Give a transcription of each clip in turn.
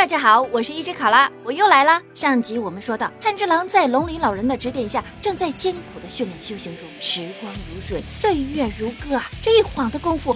大家好，我是一只考拉，我又来了。上集我们说到，炭治郎在龙鳞老人的指点下，正在艰苦的训练修行中。时光如水，岁月如歌啊！这一晃的功夫，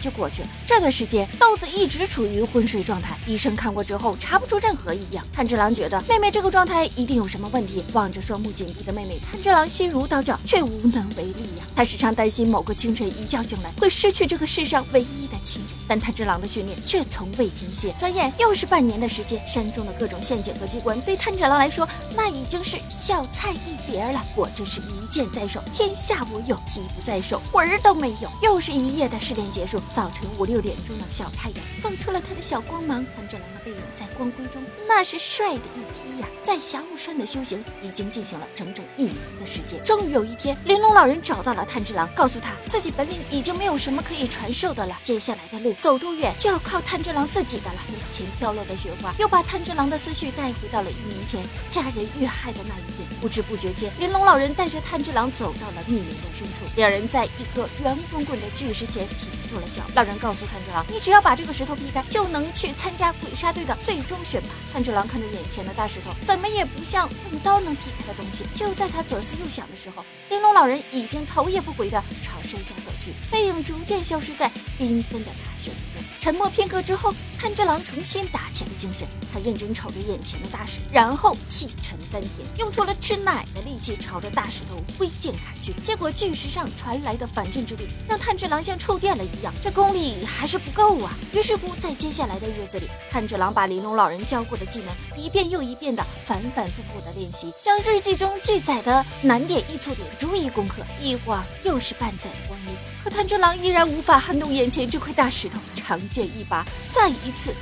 就过去了。这段时间，豆子一直处于昏睡状态，医生看过之后查不出任何异样。炭治郎觉得妹妹这个状态一定有什么问题。望着双目紧闭的妹妹，炭治郎心如刀绞，却无能为力呀。他时常担心某个清晨一觉醒来，会失去这个世上唯一的亲人。但炭治郎的训练却从未停歇。转眼又是半。年的时间，山中的各种陷阱和机关对炭治郎来说，那已经是小菜一碟了。果真是一剑在手，天下无有；机不在手，魂儿都没有。又是一夜的试炼结束，早晨五六点钟的小太阳放出了他的小光芒，炭治郎的背影在光辉中，那是帅的一批呀。在霞雾山的修行已经进行了整整一年的时间，终于有一天，玲珑老人找到了炭治郎，告诉他自己本领已经没有什么可以传授的了，接下来的路走多远就要靠炭治郎自己的了。眼前飘落的雪花又把炭治郎的思绪带回到了一年前家人遇害的那一天。不知不觉间，玲珑老人带着炭治郎走到了密林的深处，两人在一颗圆滚滚的巨石前停住了脚。老人告诉炭治郎：“你只要把这个石头劈开，就能去参加鬼杀队的最终选拔。”炭治郎看着眼前的大石头，怎么也不像用刀能劈开的东西。就在他左思右想的时候，玲珑老人已经头也不回地朝山下走去，背影逐渐消失在缤纷的大雪中。沉默片刻之后，炭治郎重新打起了精神。他认真瞅着眼前的大石，然后气沉丹田，用出了吃奶的力气，朝着大石头挥剑砍去。结果巨石上传来的反震之力，让炭治郎像触电了一样，这功力还是不够啊！于是乎，在接下来的日子里，炭治郎把玲珑老人教过的技能一遍又一遍的反反复复的练习，将日记中记载的难点易错点逐一攻克。一晃又是半载的光阴，可炭治郎依然无法撼动眼前这块大石头。长剑一拔，再一次。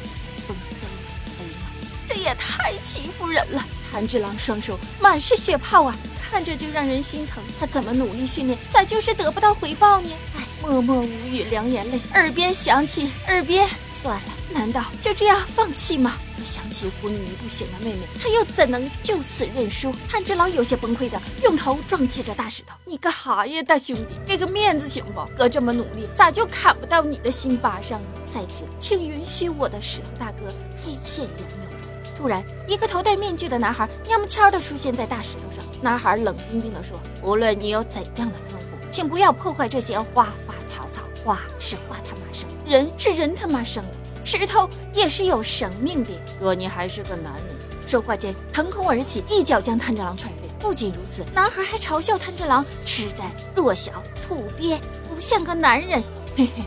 这也太欺负人了！炭治郎双手满是血泡啊，看着就让人心疼。他怎么努力训练，咋就是得不到回报呢？哎，默默无语，两眼泪。耳边响起，耳边算了，难道就这样放弃吗？想起昏迷不醒的妹妹，他又怎能就此认输？炭治郎有些崩溃的用头撞击着大石头。你干哈呀，大兄弟？给个面子行不？哥这么努力，咋就砍不到你的心巴上呢？在此，请允许我的石头大哥黑线两秒。突然，一个头戴面具的男孩蔫么悄的出现在大石头上。男孩冷冰冰地说：“无论你有怎样的痛苦，请不要破坏这些花花草草。花是花他妈生，人是人他妈生的，石头也是有生命的。若你还是个男人。”说话间，腾空而起，一脚将炭治郎踹飞。不仅如此，男孩还嘲笑炭治郎痴呆、弱小、土鳖，不像个男人。嘿嘿，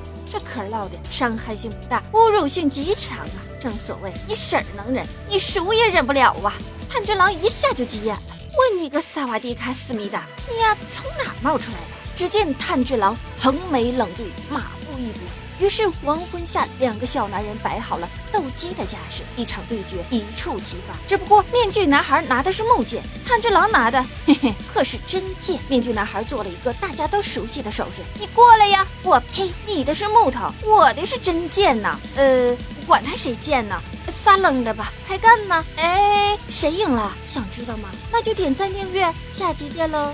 嗑唠的伤害性不大，侮辱性极强啊！正所谓你婶儿能忍，你叔也忍不了啊！炭治郎一下就急眼了，问你个萨瓦迪卡思密达，你呀从哪儿冒出来的？只见炭治郎横眉冷对，马步一步。于是黄昏下，两个小男人摆好了斗鸡的架势，一场对决一触即发。只不过面具男孩拿的是木剑，炭治郎拿的 嘿嘿可是真剑。面具男孩做了一个大家都熟悉的手势：“你过来呀！”我呸，你的是木头，我的是真剑呐！呃。管他谁贱呢，撒冷的吧，开干呢！哎，谁赢了？想知道吗？那就点赞订阅，下期见喽！